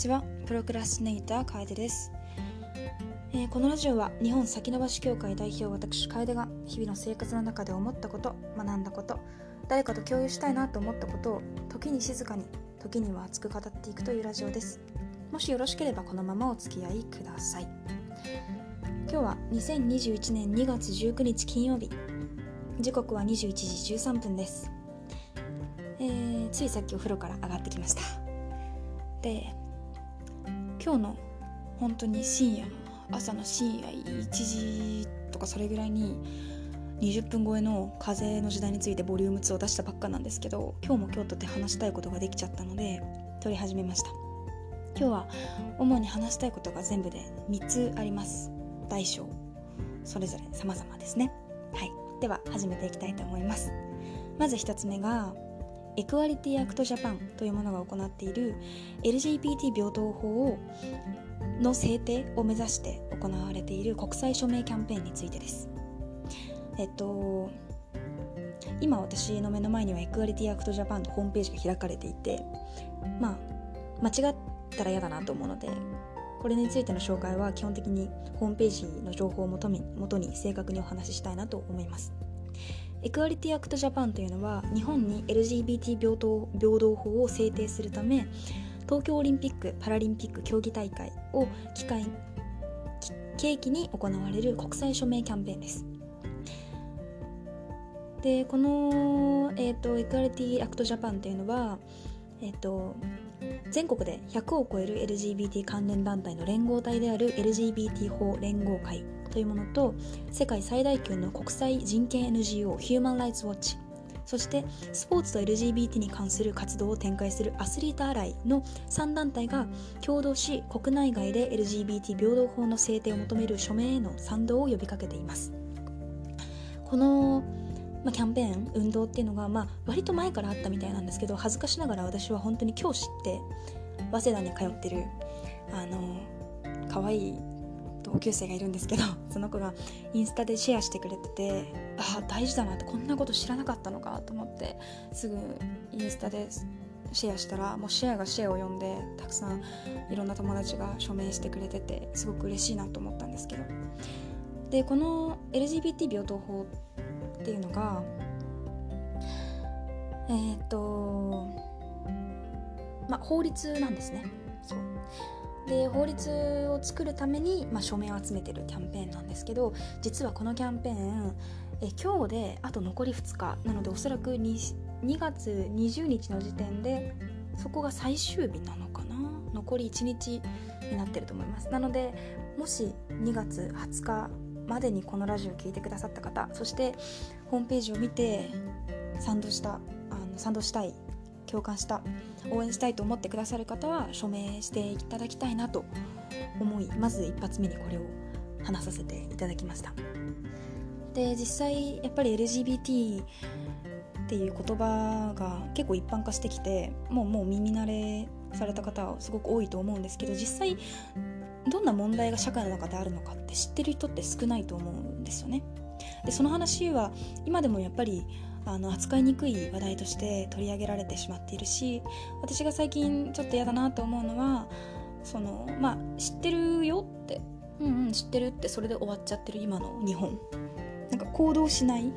ちは。プロクラスネーター楓です、えー、このラジオは日本先延ばし協会代表私楓が日々の生活の中で思ったこと学んだこと誰かと共有したいなと思ったことを時に静かに時には熱く語っていくというラジオです。もしよろしければこのままお付き合いください。今日は2021年2月19日金曜日時刻は21時13分です、えー、ついさっきお風呂から上がってきました。で今日の本当に深夜朝の深夜1時とかそれぐらいに20分超えの風の時代についてボリューム2を出したばっかなんですけど今日も今日とて話したいことができちゃったので撮り始めました。今日は主に話したいことが全部で3つあります。大小。それぞれ様々ですね。はい。では始めていきたいと思います。まず1つ目が Equality Act Japan というものが行っている LGBT 平等法をの制定を目指して行われている国際署名キャンペーンについてです。えっと今私の目の前には Equality Act Japan のホームページが開かれていてまあ間違ったら嫌だなと思うのでこれについての紹介は基本的にホームページの情報をもとに正確にお話ししたいなと思います。 Equality Act Japan というのは日本に LGBT 平等平等法を制定するため東京オリンピック・パラリンピック競技大会を機会契機に行われる国際署名キャンペーンです。でこの、えーと、 Equality Act Japan というのは、えーと全国で100を超える LGBT 関連団体の連合体である LGBT 法連合会というものと世界最大級の国際人権 NGO ヒューマン・ライツ・ウォッチそしてスポーツと LGBT に関する活動を展開するアスリートアライの3団体が共同し国内外で LGBT 平等法の制定を求める署名への賛同を呼びかけています。この、まあ、キャンペーン運動っていうのが、まあ、割と前からあったみたいなんですけど恥ずかしながら私は本当に今日知って早稲田に通ってるあの可愛い同級生がいるんですけど その子がインスタでシェアしてくれててああ大事だなってこんなこと知らなかったのかと思ってすぐインスタでシェアしたらもうシェアがシェアを読んでたくさんいろんな友達が署名してくれててすごく嬉しいなと思ったんですけど。でこの LGBT 平等法っていうのがえっ、とまあ法律なんですね。そう。で法律を作るために、まあ、署名を集めてるキャンペーンなんですけど実はこのキャンペーンえ今日であと残り2日なのでおそらく 2, 2月20日の時点でそこが最終日なのかな？残り1日になってると思います。なのでもし2月20日までにこのラジオを聴いてくださった方そしてホームページを見て賛同したあの賛同したい共感した応援したいと思ってくださる方は署名していただきたいなと思いまず一発目にこれを話させていただきました。で実際やっぱり LGBT っていう言葉が結構一般化してきてもうもう耳慣れされた方はすごく多いと思うんですけど実際どんな問題が社会の中であるのかって知ってる人って少ないと思うんですよね。でその話は今でもやっぱりあの扱いにくい話題として取り上げられてしまっているし私が最近ちょっと嫌だなと思うのはそのまあ知ってるよってうんうん知ってるってそれで終わっちゃってる今の日本。なんか行動しない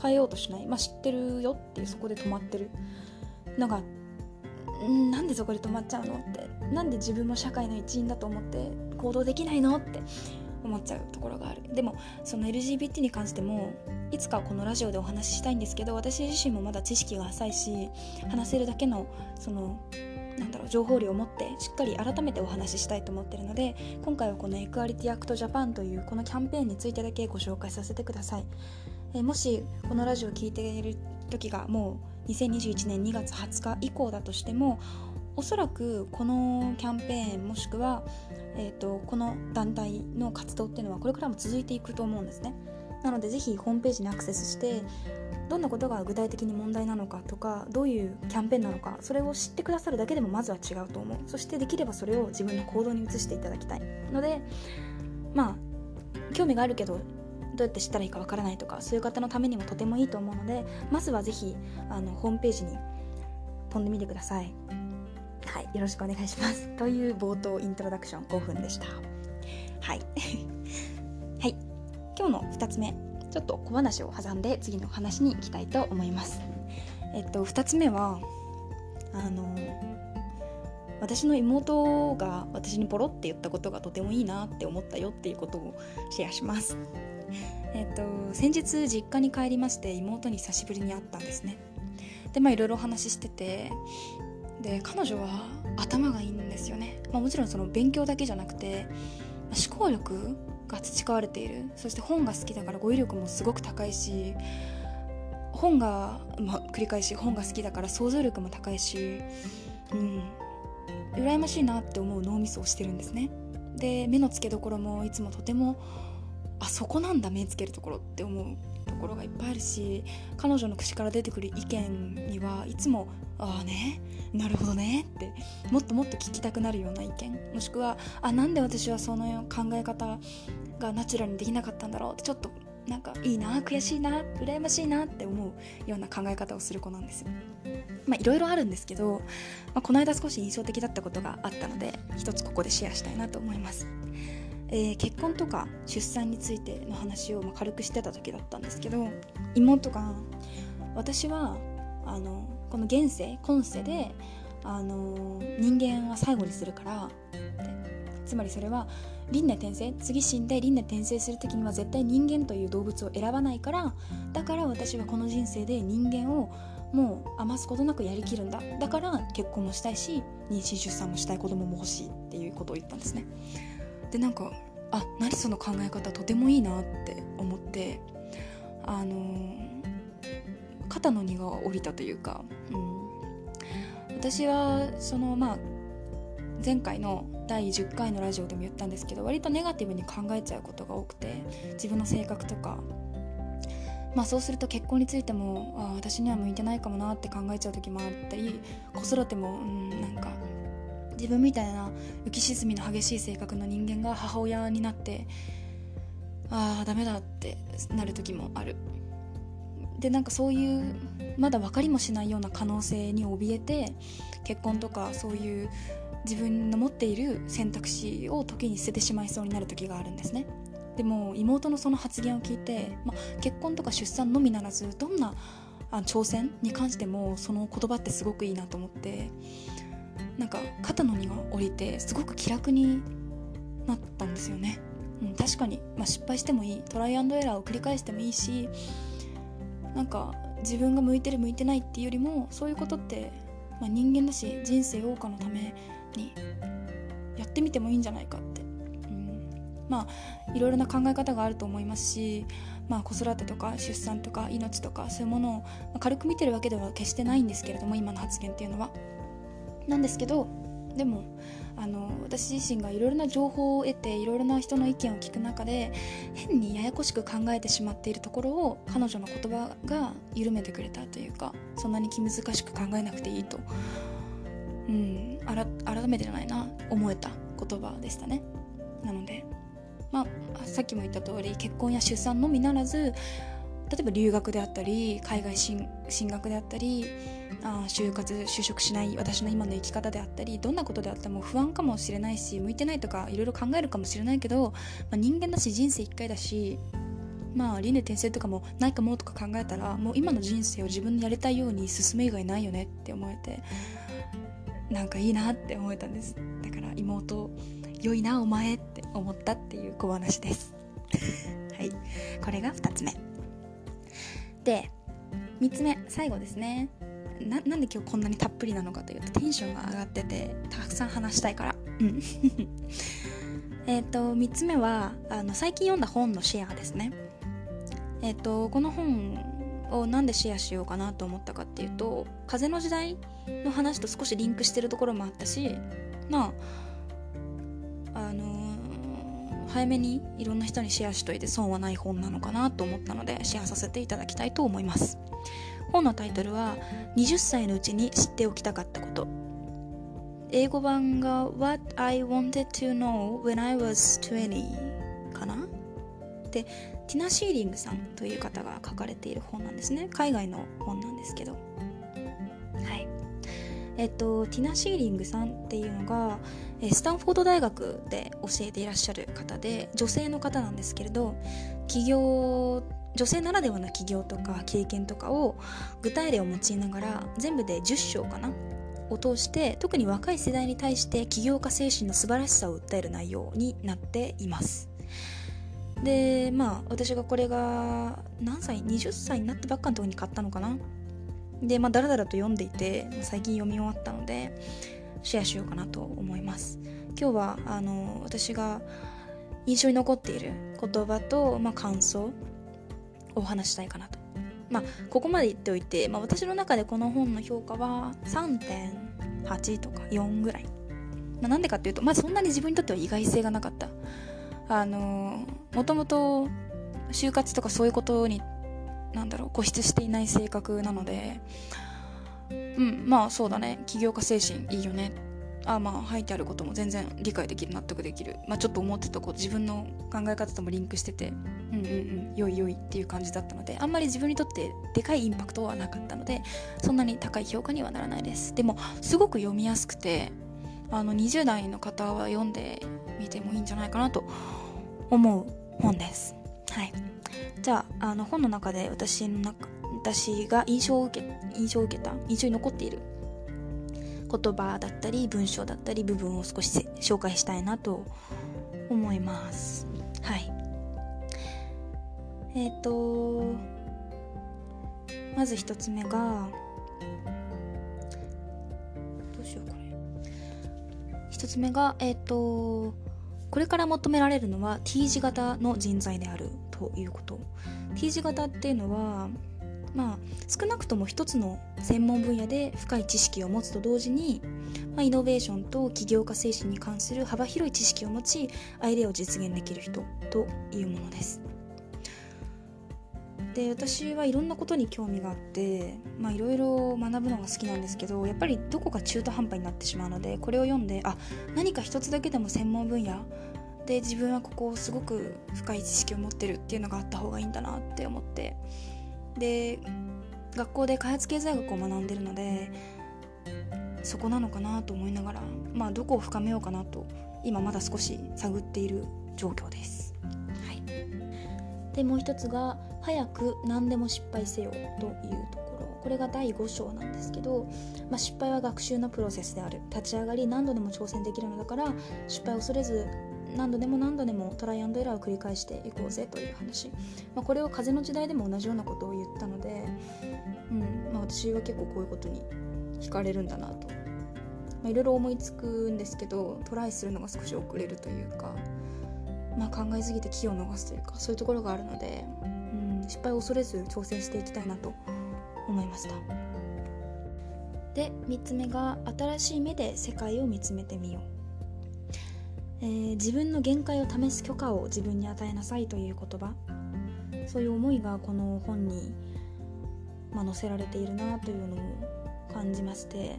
変えようとしない。まあ知ってるよっていうそこで止まってる。のがなんでそこで止まっちゃうのって。なんで自分も社会の一員だと思って行動できないのって。思っちゃうところがある。でもその LGBT に関してもいつかこのラジオでお話ししたいんですけど私自身もまだ知識が浅いし話せるだけのそのなんだろう情報量を持ってしっかり改めてお話ししたいと思ってるので今回はこのエクアリティアクトジャパンというこのキャンペーンについてだけご紹介させてください。えもしこのラジオを聴いている時がもう2021年2月20日以降だとしてもおそらくこのキャンペーンもしくは、えーと、この団体の活動っていうのはこれからも続いていくと思うんですね。なのでぜひホームページにアクセスしてどんなことが具体的に問題なのかとかどういうキャンペーンなのかそれを知ってくださるだけでもまずは違うと思う。そしてできればそれを自分の行動に移していただきたい。のでまあ興味があるけどどうやって知ったらいいかわからないとかそういう方のためにもとてもいいと思うのでまずはぜひあのホームページに飛んでみてください。はいよろしくお願いします。という冒頭イントロダクション5分でした。はい。はい。今日の2つ目ちょっと小話を挟んで次の話に行きたいと思います。えっと2つ目はあの私の妹が私にポロって言ったことがとてもいいなって思ったよっていうことをシェアします。えっと先日実家に帰りまして妹に久しぶりに会ったんですね。でまあいろいろお話ししててで彼女は頭がいいんですよね、まあ、もちろんその勉強だけじゃなくて思考力が培われている。そして本が好きだから語彙力もすごく高いし本が、まあ、繰り返し本が好きだから想像力も高いし、うん、羨ましいなって思う脳みそをしてるんですね。で目の付けどころもいつもとてもあそこなんだ目つけるところって思うころがいっぱいあるし彼女の口から出てくる意見にはいつも「ああねなるほどね」ってもっともっと聞きたくなるような意見もしくは「あなんで私はその考え方がナチュラルにできなかったんだろう」ってちょっとなんかいいな悔しいな羨ましいなって思うような考え方をする子なんですよ。まあいろいろあるんですけど、まあ、この間少し印象的だったことがあったので一つここでシェアしたいなと思います。えー、結婚とか出産についての話をま軽くしてた時だったんですけど妹が私はあのこの現世今世であの人間は最後にするからつまりそれは輪廻転生次死んで輪廻転生する時には絶対人間という動物を選ばないからだから私はこの人生で人間をもう余すことなくやりきるんだ。だから結婚もしたいし妊娠出産もしたい子供も欲しいっていうことを言ったんですね。でなんかあ何その考え方とてもいいなって思ってあの、肩の荷が下りたというか、うん、私はそのまあ前回の第10回のラジオでも言ったんですけど割とネガティブに考えちゃうことが多くて自分の性格とか。まあそうすると結婚についてもあ私には向いてないかもなって考えちゃう時もあったり子育てもうんなんか自分みたいな浮き沈みの激しい性格の人間が母親になってああダメだってなる時もある。でなんかそういうまだ分かりもしないような可能性に怯えて結婚とかそういう自分の持っている選択肢を時に捨ててしまいそうになる時があるんですね。でも妹のその発言を聞いて、ま結婚とか出産のみならずどんなあ挑戦に関してもその言葉ってすごくいいなと思ってなんか肩の荷が下りてすごく気楽になったんですよね、うん、確かに、まあ、失敗してもいい。トライアンドエラーを繰り返してもいいしなんか自分が向いてる向いてないっていうよりもそういうことって、まあ、人間だし人生謳歌のためにやってみてもいいんじゃないかって、うん、まあいろいろな考え方があると思いますし、まあ、子育てとか出産とか命とかそういうものを軽く見てるわけでは決してないんですけれども今の発言っていうのは。なんですけどでもあの私自身がいろいろな情報を得ていろいろな人の意見を聞く中で変にややこしく考えてしまっているところを彼女の言葉が緩めてくれたというかそんなに気難しく考えなくていいと、うん、改めてじゃないな思えた言葉でしたね。なので、まあ、さっきも言った通り結婚や出産のみならず例えば留学であったり海外進学であったりあ就活就職しない私の今の生き方であったりどんなことであっても不安かもしれないし向いてないとかいろいろ考えるかもしれないけど、まあ、人間だし人生一回だしまあ輪廻転生とかもないかもとか考えたらもう今の人生を自分でやりたいように進む以外ないよねって思えてなんかいいなって思えたんです。だから妹良いなお前って思ったっていう小話です。はい。これが2つ目。で3つ目最後ですね。ななんで今日こんなにたっぷりなのかというとテンションが上がっててたくさん話したいから。うん。えっと3つ目はあの最近読んだ本のシェアですね。えっ、ー、とこの本をなんでシェアしようかなと思ったかっていうと風の時代の話と少しリンクしてるところもあったしまああの早めにいろんな人にシェアしといて損はない本なのかなと思ったのでシェアさせていただきたいと思います。本のタイトルは20歳のうちに知っておきたかったこと。英語版が What I Wanted to Know When I Was 20かな？でティナ・シーリングさんという方が書かれている本なんですね。海外の本なんですけど。えっと、ティナ・シーリングさんっていうのがスタンフォード大学で教えていらっしゃる方で女性の方なんですけれど起業女性ならではの起業とか経験とかを具体例を用いながら全部で10章かなを通して特に若い世代に対して起業家精神の素晴らしさを訴える内容になっています。でまあ私がこれが何歳？20歳になったばっかの時に買ったのかな。でまあだらだらと読んでいて最近読み終わったのでシェアしようかなと思います。今日はあの私が印象に残っている言葉と、まあ、感想をお話したいかなと。まあここまで言っておいて、まあ、私の中でこの本の評価は3.8とか4ぐらい、まあ、なんでかっていうとまあそんなに自分にとっては意外性がなかった。あのもともと就活とかそういうことになんだろう固執していない性格なので。うんまあそうだね。起業家精神いいよね。あまあ書いてあることも全然理解できる納得できる、まあ、ちょっと思ってたこう自分の考え方ともリンクしてて。うんうんうん。良い良いっていう感じだったので。あんまり自分にとってでかいインパクトはなかったのでそんなに高い評価にはならないです。でもすごく読みやすくてあの20代の方は読んでみてもいいんじゃないかなと思う本です。はい。じゃああの本の中で私の中私が印象を受け印象を受けた印象に残っている言葉だったり文章だったり部分を少し紹介したいなと思います。はい。えっ、ー、とまず一つ目がどうしようこれ。一つ目がえっ、ー、とこれから求められるのは T 字型の人材であるということ。T 字型っていうのはまあ少なくとも一つの専門分野で深い知識を持つと同時に、まあ、イノベーションと起業家精神に関する幅広い知識を持ちアイデアを実現できる人というものです。で私はいろんなことに興味があってまあいろいろ学ぶのが好きなんですけどやっぱりどこか中途半端になってしまうのでこれを読んであ何か一つだけでも専門分野で自分はここをすごく深い知識を持ってるっていうのがあった方がいいんだなって思ってで学校で開発経済学を学んでるのでそこなのかなと思いながらまあどこを深めようかなと今まだ少し探っている状況です。はい、でもう一つが「早く何でも失敗せよ」というところこれが第5章なんですけど、まあ、失敗は学習のプロセスである。立ち上がり何度でも挑戦できるのだから失敗を恐れず何度でも何度でもトライアンドエラーを繰り返していこうぜという話、まあ、これを風の時代でも同じようなことを言ったので、うんまあ、私は結構こういうことに惹かれるんだなと、いろいろ思いつくんですけどトライするのが少し遅れるというか、まあ、考えすぎて気を逃すというかそういうところがあるので、失敗を恐れず挑戦していきたいなと思いました。で3つ目が新しい目で世界を見つめてみよう。えー、自分の限界を試す許可を自分に与えなさいという言葉。そういう思いがこの本に、まあ、載せられているなというのを感じまして。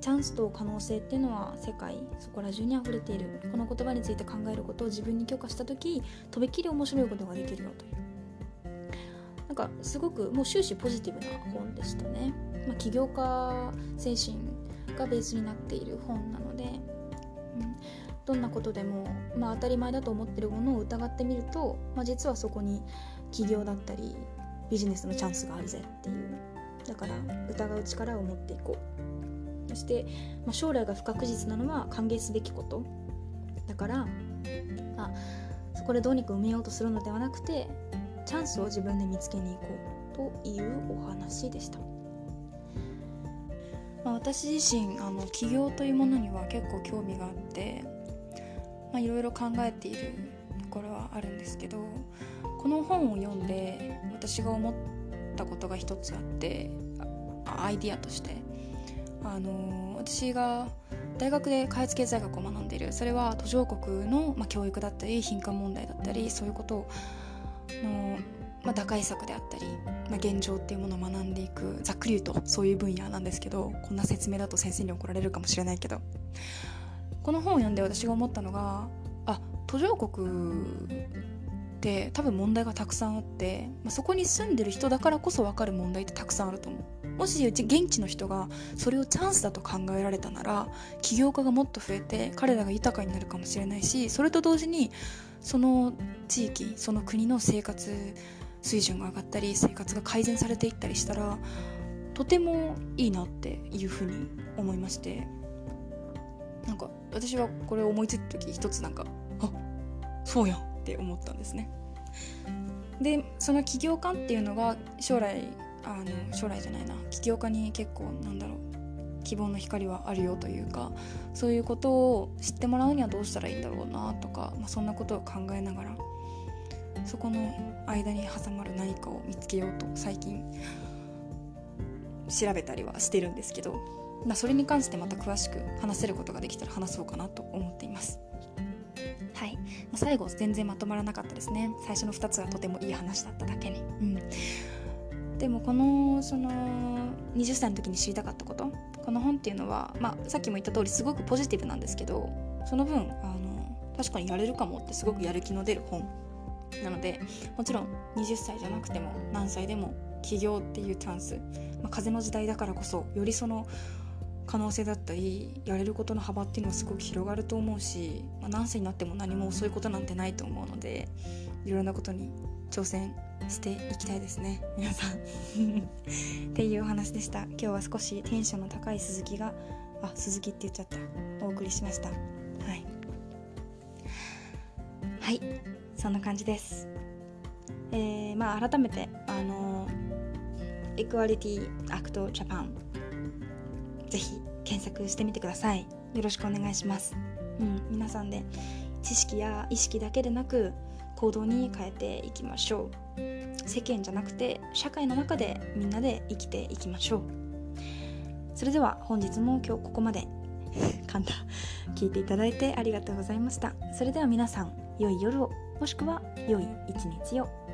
チャンスと可能性っていうのは世界そこら中に溢れている。この言葉について考えることを自分に許可した時とびっきり面白いことができるよという。なんかすごくもう終始ポジティブな本でしたね、まあ、起業家精神がベースになっている本なのでうん。どんなことでも、まあ、当たり前だと思ってるものを疑ってみると、まあ、実はそこに起業だったりビジネスのチャンスがあるぜっていう。だから疑う力を持っていこう。して、まあ、将来が不確実なのは歓迎すべきことだから、あ、そこでどうにか埋めようとするのではなくてチャンスを自分で見つけに行こうというお話でした。まあ、私自身あの起業というものには結構興味があっていろいろ考えているところはあるんですけどこの本を読んで私が思ったことが一つあってアイディアとしてあの私が大学で開発経済学を学んでいるそれは途上国の、まあ、教育だったり貧困問題だったりそういうことのまあ、打開策であったり、まあ、現状っていうものを学んでいくざっくり言うとそういう分野なんですけどこんな説明だと先生に怒られるかもしれないけどこの本を読んで私が思ったのがあ途上国って多分問題がたくさんあって、まあ、そこに住んでる人だからこそ分かる問題ってたくさんあると思う。もしうち現地の人がそれをチャンスだと考えられたなら起業家がもっと増えて彼らが豊かになるかもしれないしそれと同時にその地域その国の生活水準が上がったり生活が改善されていったりしたらとてもいいなっていうふうに思いまして。なんか私はこれを思いついた時一つなんかあそうやんって思ったんですね。でその起業家っていうのが将来あの将来じゃないな。起業家に結構なんだろう。希望の光はあるよというかそういうことを知ってもらうにはどうしたらいいんだろうなとか、まあ、そんなことを考えながらそこの間に挟まる何かを見つけようと最近調べたりはしてるんですけど、まあ、それに関してまた詳しく話せることができたら話そうかなと思っています。はい、最後全然まとまらなかったですね。最初の2つはとてもいい話だっただけに、うん、でもこのその20歳の時に知りたかったことこの本っていうのは、まあ、さっきも言った通りすごくポジティブなんですけどその分あの確かにやれるかもってすごくやる気の出る本。なのでもちろん20歳じゃなくても何歳でも起業っていうチャンス、まあ、風の時代だからこそよりその可能性だったりやれることの幅っていうのはすごく広がると思うし、まあ、何歳になっても何も遅いことなんてないと思うのでいろんなことに挑戦していきたいですね皆さん。っていうお話でした。今日は少しテンションの高い鈴木があ鈴木って言っちゃった。お送りしました。はい。はい。そんな感じです。えー、まあ改めてあのエクアリティアクトジャパンぜひ検索してみてください。よろしくお願いします。うん。皆さんで知識や意識だけでなく行動に変えていきましょう。世間じゃなくて社会の中でみんなで生きていきましょう。それでは本日も今日ここまで。簡単聞いていただいてありがとうございました。それでは皆さん良い夜をもしくは良い一日を。